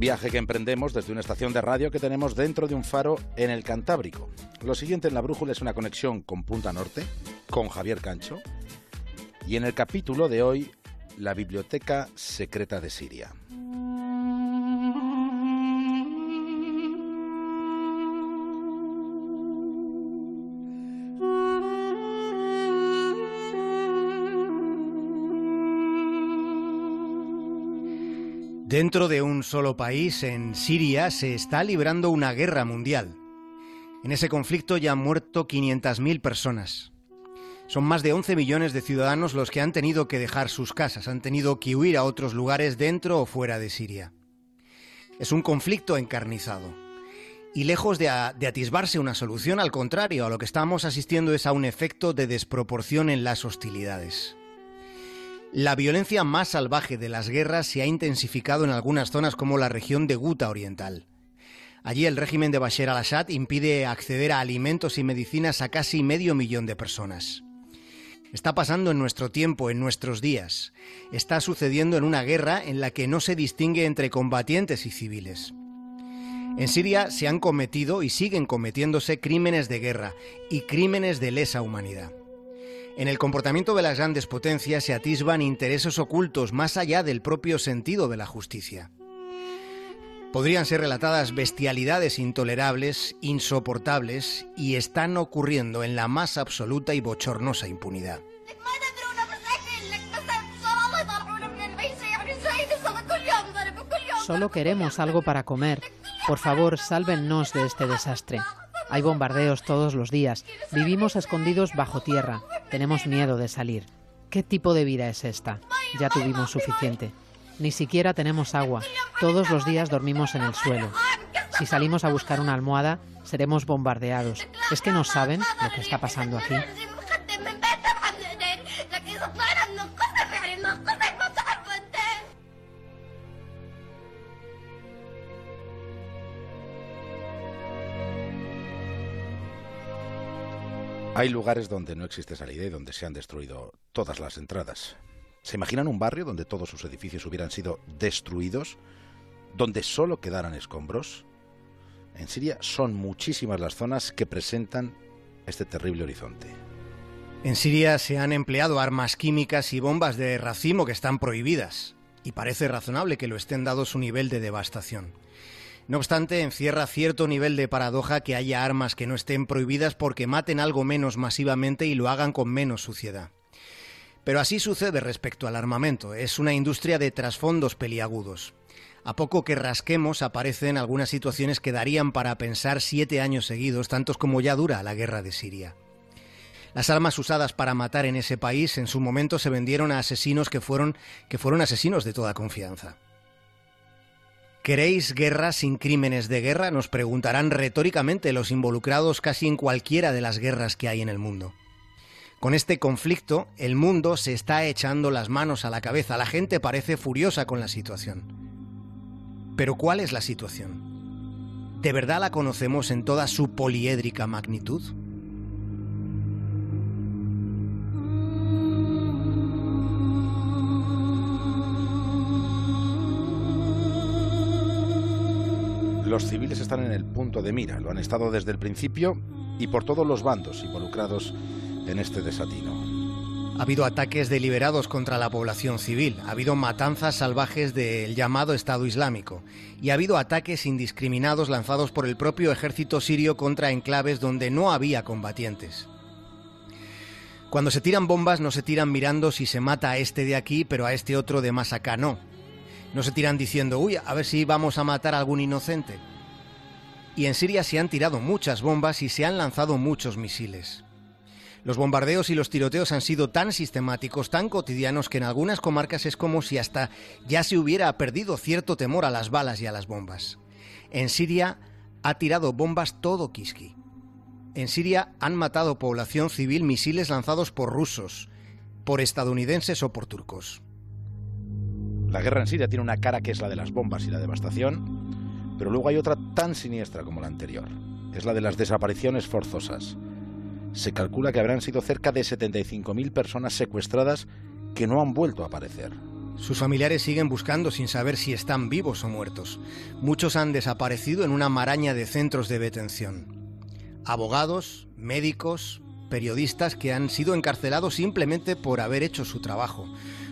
Viaje que emprendemos desde una estación de radio que tenemos dentro de un faro en el Cantábrico. Lo siguiente en la brújula es una conexión con Punta Norte, con Javier Cancho, y en el capítulo de hoy, la Biblioteca Secreta de Siria. Dentro de un solo país, en Siria, se está librando una guerra mundial. En ese conflicto ya han muerto 500.000 personas. Son más de 11 millones de ciudadanos los que han tenido que dejar sus casas, han tenido que huir a otros lugares dentro o fuera de Siria. Es un conflicto encarnizado. Y lejos de, de, atisbarse una solución, al contrario, a lo que estamos asistiendo es a un efecto de desproporción en las hostilidades. La violencia más salvaje de las guerras se ha intensificado en algunas zonas como la región de Guta Oriental. Allí el régimen de Bashar al-Assad impide acceder a alimentos y medicinas a casi medio millón de personas. Está pasando en nuestro tiempo, en nuestros días. Está sucediendo en una guerra en la que no se distingue entre combatientes y civiles. En Siria se han cometido y siguen cometiéndose crímenes de guerra y crímenes de lesa humanidad. En el comportamiento de las grandes potencias se atisban intereses ocultos más allá del propio sentido de la justicia. Podrían ser relatadas bestialidades intolerables, insoportables, y están ocurriendo en la más absoluta y bochornosa impunidad. Solo queremos algo para comer. Por favor, sálvennos de este desastre. Hay bombardeos todos los días. Vivimos escondidos bajo tierra. Tenemos miedo de salir. ¿Qué tipo de vida es esta? Ya tuvimos suficiente. Ni siquiera tenemos agua. Todos los días dormimos en el suelo. Si salimos a buscar una almohada, seremos bombardeados. ¿Es que no saben lo que está pasando aquí? Hay lugares donde no existe salida y donde se han destruido todas las entradas. ¿Se imaginan un barrio donde todos sus edificios hubieran sido destruidos? ¿Donde solo quedaran escombros? En Siria son muchísimas las zonas que presentan este terrible horizonte. En Siria se han empleado armas químicas y bombas de racimo que están prohibidas, y parece razonable que lo estén dado su nivel de devastación. No obstante, encierra cierto nivel de paradoja que haya armas que no estén prohibidas porque maten algo menos masivamente y lo hagan con menos suciedad. Pero así sucede respecto al armamento, es una industria de trasfondos peliagudos. A poco que rasquemos aparecen algunas situaciones que darían para pensar siete años seguidos, tantos como ya dura la guerra de Siria. Las armas usadas para matar en ese país en su momento se vendieron a asesinos que fueron, que fueron asesinos de toda confianza. ¿Queréis guerra sin crímenes de guerra? Nos preguntarán retóricamente los involucrados casi en cualquiera de las guerras que hay en el mundo. Con este conflicto, el mundo se está echando las manos a la cabeza. La gente parece furiosa con la situación. Pero ¿cuál es la situación? ¿De verdad la conocemos en toda su poliédrica magnitud? Los civiles están en el punto de mira, lo han estado desde el principio y por todos los bandos involucrados en este desatino. Ha habido ataques deliberados contra la población civil, ha habido matanzas salvajes del llamado Estado Islámico y ha habido ataques indiscriminados lanzados por el propio ejército sirio contra enclaves donde no había combatientes. Cuando se tiran bombas no se tiran mirando si se mata a este de aquí, pero a este otro de más acá no. No se tiran diciendo, uy, a ver si vamos a matar a algún inocente. Y en Siria se han tirado muchas bombas y se han lanzado muchos misiles. Los bombardeos y los tiroteos han sido tan sistemáticos, tan cotidianos, que en algunas comarcas es como si hasta ya se hubiera perdido cierto temor a las balas y a las bombas. En Siria ha tirado bombas todo Kiski. En Siria han matado población civil misiles lanzados por rusos, por estadounidenses o por turcos. La guerra en Siria tiene una cara que es la de las bombas y la devastación, pero luego hay otra tan siniestra como la anterior. Es la de las desapariciones forzosas. Se calcula que habrán sido cerca de 75.000 personas secuestradas que no han vuelto a aparecer. Sus familiares siguen buscando sin saber si están vivos o muertos. Muchos han desaparecido en una maraña de centros de detención. Abogados, médicos, periodistas que han sido encarcelados simplemente por haber hecho su trabajo,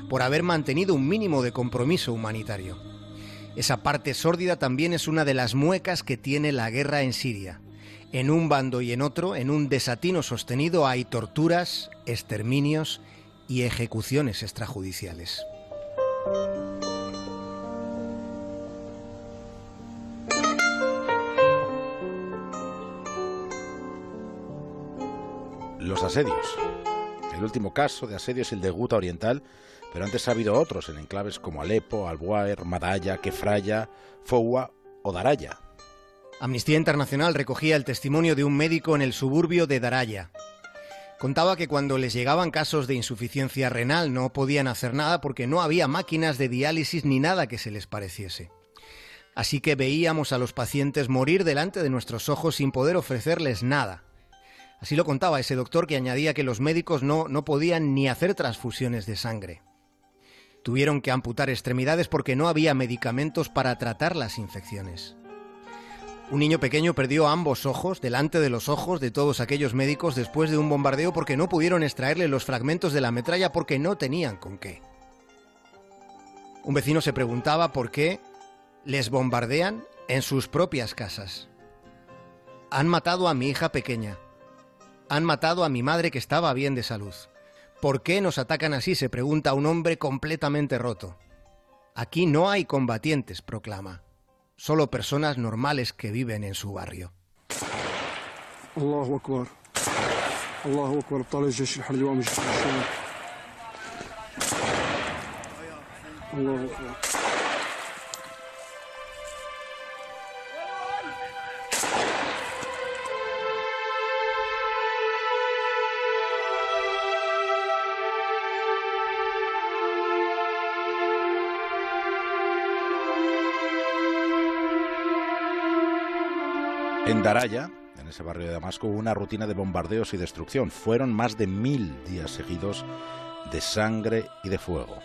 por haber mantenido un mínimo de compromiso humanitario. Esa parte sórdida también es una de las muecas que tiene la guerra en Siria. En un bando y en otro, en un desatino sostenido, hay torturas, exterminios y ejecuciones extrajudiciales. Los asedios. El último caso de asedio es el de Guta Oriental, pero antes ha habido otros en enclaves como Alepo, Albuaer, Madaya, Kefraya, Foua o Daraya. Amnistía Internacional recogía el testimonio de un médico en el suburbio de Daraya. Contaba que cuando les llegaban casos de insuficiencia renal no podían hacer nada porque no había máquinas de diálisis ni nada que se les pareciese. Así que veíamos a los pacientes morir delante de nuestros ojos sin poder ofrecerles nada. Así lo contaba ese doctor que añadía que los médicos no, no podían ni hacer transfusiones de sangre. Tuvieron que amputar extremidades porque no había medicamentos para tratar las infecciones. Un niño pequeño perdió ambos ojos delante de los ojos de todos aquellos médicos después de un bombardeo porque no pudieron extraerle los fragmentos de la metralla porque no tenían con qué. Un vecino se preguntaba por qué les bombardean en sus propias casas. Han matado a mi hija pequeña. Han matado a mi madre que estaba bien de salud. ¿Por qué nos atacan así? se pregunta un hombre completamente roto. Aquí no hay combatientes, proclama solo personas normales que viven en su barrio. En Daraya, en ese barrio de Damasco, hubo una rutina de bombardeos y destrucción. Fueron más de mil días seguidos de sangre y de fuego.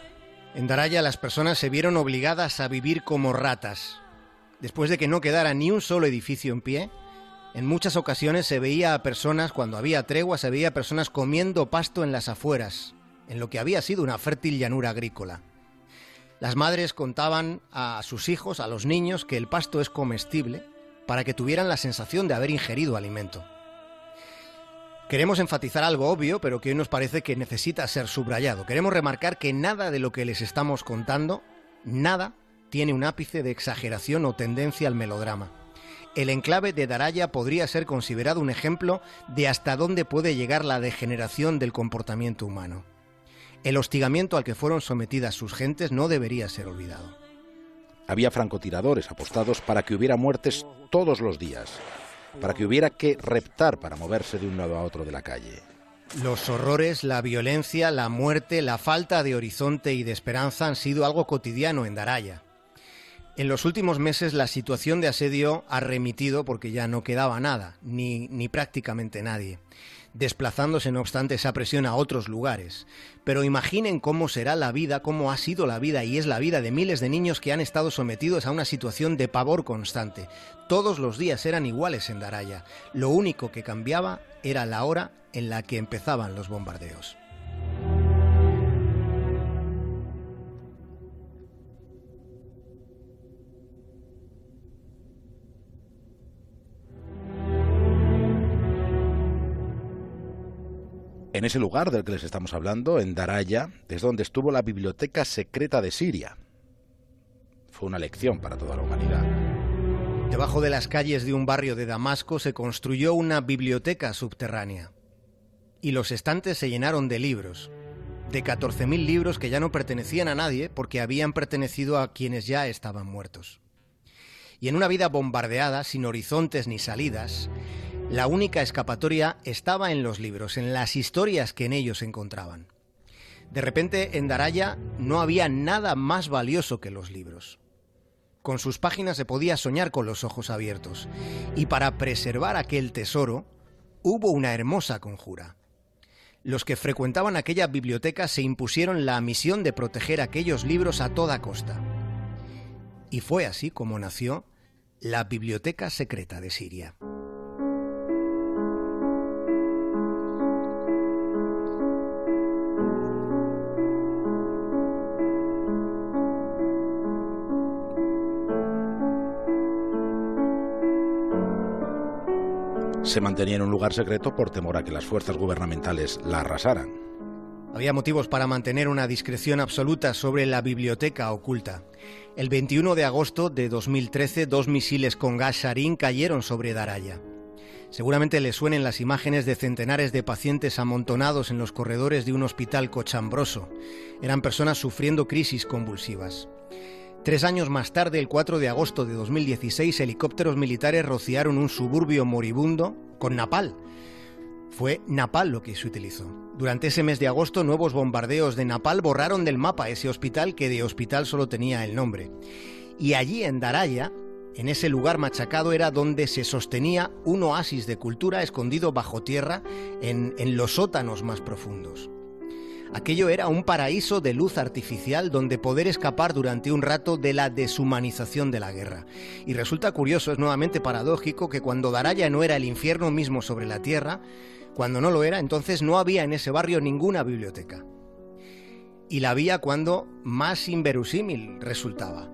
En Daraya las personas se vieron obligadas a vivir como ratas. Después de que no quedara ni un solo edificio en pie, en muchas ocasiones se veía a personas, cuando había tregua, se veía a personas comiendo pasto en las afueras, en lo que había sido una fértil llanura agrícola. Las madres contaban a sus hijos, a los niños, que el pasto es comestible para que tuvieran la sensación de haber ingerido alimento. Queremos enfatizar algo obvio, pero que hoy nos parece que necesita ser subrayado. Queremos remarcar que nada de lo que les estamos contando, nada, tiene un ápice de exageración o tendencia al melodrama. El enclave de Daraya podría ser considerado un ejemplo de hasta dónde puede llegar la degeneración del comportamiento humano. El hostigamiento al que fueron sometidas sus gentes no debería ser olvidado. Había francotiradores apostados para que hubiera muertes todos los días, para que hubiera que reptar para moverse de un lado a otro de la calle. Los horrores, la violencia, la muerte, la falta de horizonte y de esperanza han sido algo cotidiano en Daraya. En los últimos meses la situación de asedio ha remitido porque ya no quedaba nada, ni, ni prácticamente nadie desplazándose no obstante esa presión a otros lugares. Pero imaginen cómo será la vida, cómo ha sido la vida y es la vida de miles de niños que han estado sometidos a una situación de pavor constante. Todos los días eran iguales en Daraya. Lo único que cambiaba era la hora en la que empezaban los bombardeos. En ese lugar del que les estamos hablando, en Daraya, es donde estuvo la biblioteca secreta de Siria. Fue una lección para toda la humanidad. Debajo de las calles de un barrio de Damasco se construyó una biblioteca subterránea. Y los estantes se llenaron de libros, de 14.000 libros que ya no pertenecían a nadie porque habían pertenecido a quienes ya estaban muertos. Y en una vida bombardeada, sin horizontes ni salidas, la única escapatoria estaba en los libros, en las historias que en ellos encontraban. De repente, en Daraya no había nada más valioso que los libros. Con sus páginas se podía soñar con los ojos abiertos, y para preservar aquel tesoro hubo una hermosa conjura. los que frecuentaban aquella biblioteca se impusieron la misión de proteger aquellos libros a toda costa. Y fue así como nació la Biblioteca Secreta de Siria. Se mantenía en un lugar secreto por temor a que las fuerzas gubernamentales la arrasaran. Había motivos para mantener una discreción absoluta sobre la biblioteca oculta. El 21 de agosto de 2013, dos misiles con gas sarín cayeron sobre Daraya. Seguramente le suenen las imágenes de centenares de pacientes amontonados en los corredores de un hospital cochambroso. Eran personas sufriendo crisis convulsivas. Tres años más tarde, el 4 de agosto de 2016, helicópteros militares rociaron un suburbio moribundo con napal. Fue napal lo que se utilizó. Durante ese mes de agosto, nuevos bombardeos de napal borraron del mapa ese hospital que de hospital solo tenía el nombre. Y allí en Daraya, en ese lugar machacado, era donde se sostenía un oasis de cultura escondido bajo tierra en, en los sótanos más profundos. Aquello era un paraíso de luz artificial donde poder escapar durante un rato de la deshumanización de la guerra. Y resulta curioso, es nuevamente paradójico, que cuando Daraya no era el infierno mismo sobre la tierra, cuando no lo era, entonces no había en ese barrio ninguna biblioteca. Y la había cuando más inverosímil resultaba.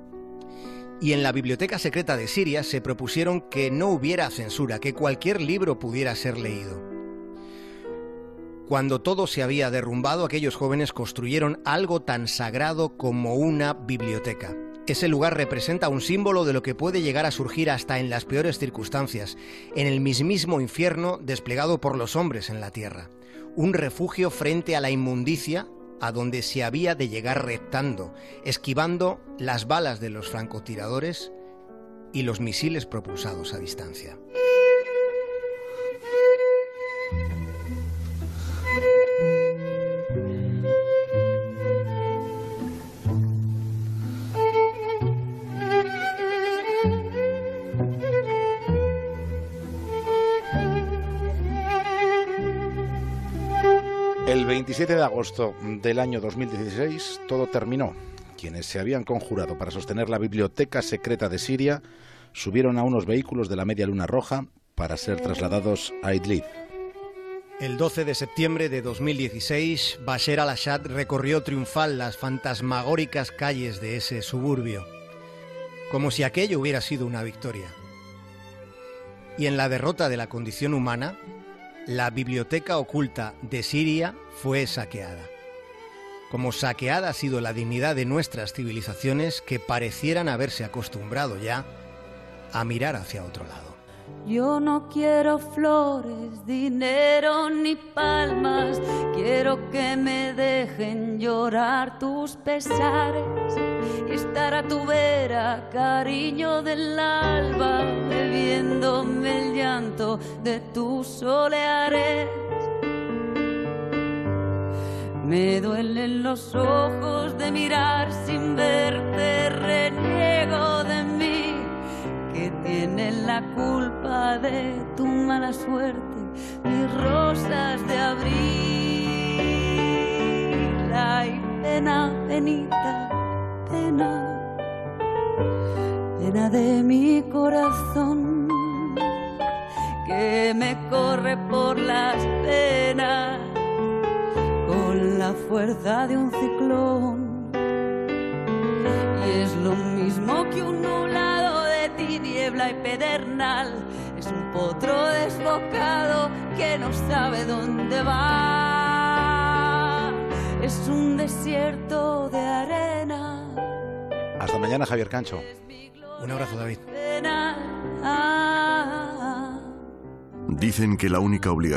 Y en la biblioteca secreta de Siria se propusieron que no hubiera censura, que cualquier libro pudiera ser leído. Cuando todo se había derrumbado, aquellos jóvenes construyeron algo tan sagrado como una biblioteca. Ese lugar representa un símbolo de lo que puede llegar a surgir hasta en las peores circunstancias, en el mismísimo infierno desplegado por los hombres en la tierra. Un refugio frente a la inmundicia a donde se había de llegar reptando, esquivando las balas de los francotiradores y los misiles propulsados a distancia. 27 de agosto del año 2016 todo terminó. Quienes se habían conjurado para sostener la biblioteca secreta de Siria subieron a unos vehículos de la Media Luna Roja para ser trasladados a Idlib. El 12 de septiembre de 2016, Bashar al-Assad recorrió triunfal las fantasmagóricas calles de ese suburbio, como si aquello hubiera sido una victoria. Y en la derrota de la condición humana, la biblioteca oculta de Siria fue saqueada. Como saqueada ha sido la dignidad de nuestras civilizaciones que parecieran haberse acostumbrado ya a mirar hacia otro lado. Yo no quiero flores, dinero ni palmas, quiero que me dejen llorar tus pesares estar a tu vera, cariño del alba, bebiéndome el llanto de tus soleares. Me duelen los ojos de mirar sin verte, reniego de mí, que tiene la culpa de tu mala suerte, mis rosas de abril. Ay, pena, penita, pena, pena de mi corazón, que me corre por las penas con la fuerza de un ciclón. Y es lo mismo que un nublado de tiniebla y pedernal. Es un potro desbocado que no sabe dónde va. Es un desierto de arena. Hasta mañana, Javier Cancho. Un abrazo, David. Dicen que la única obligación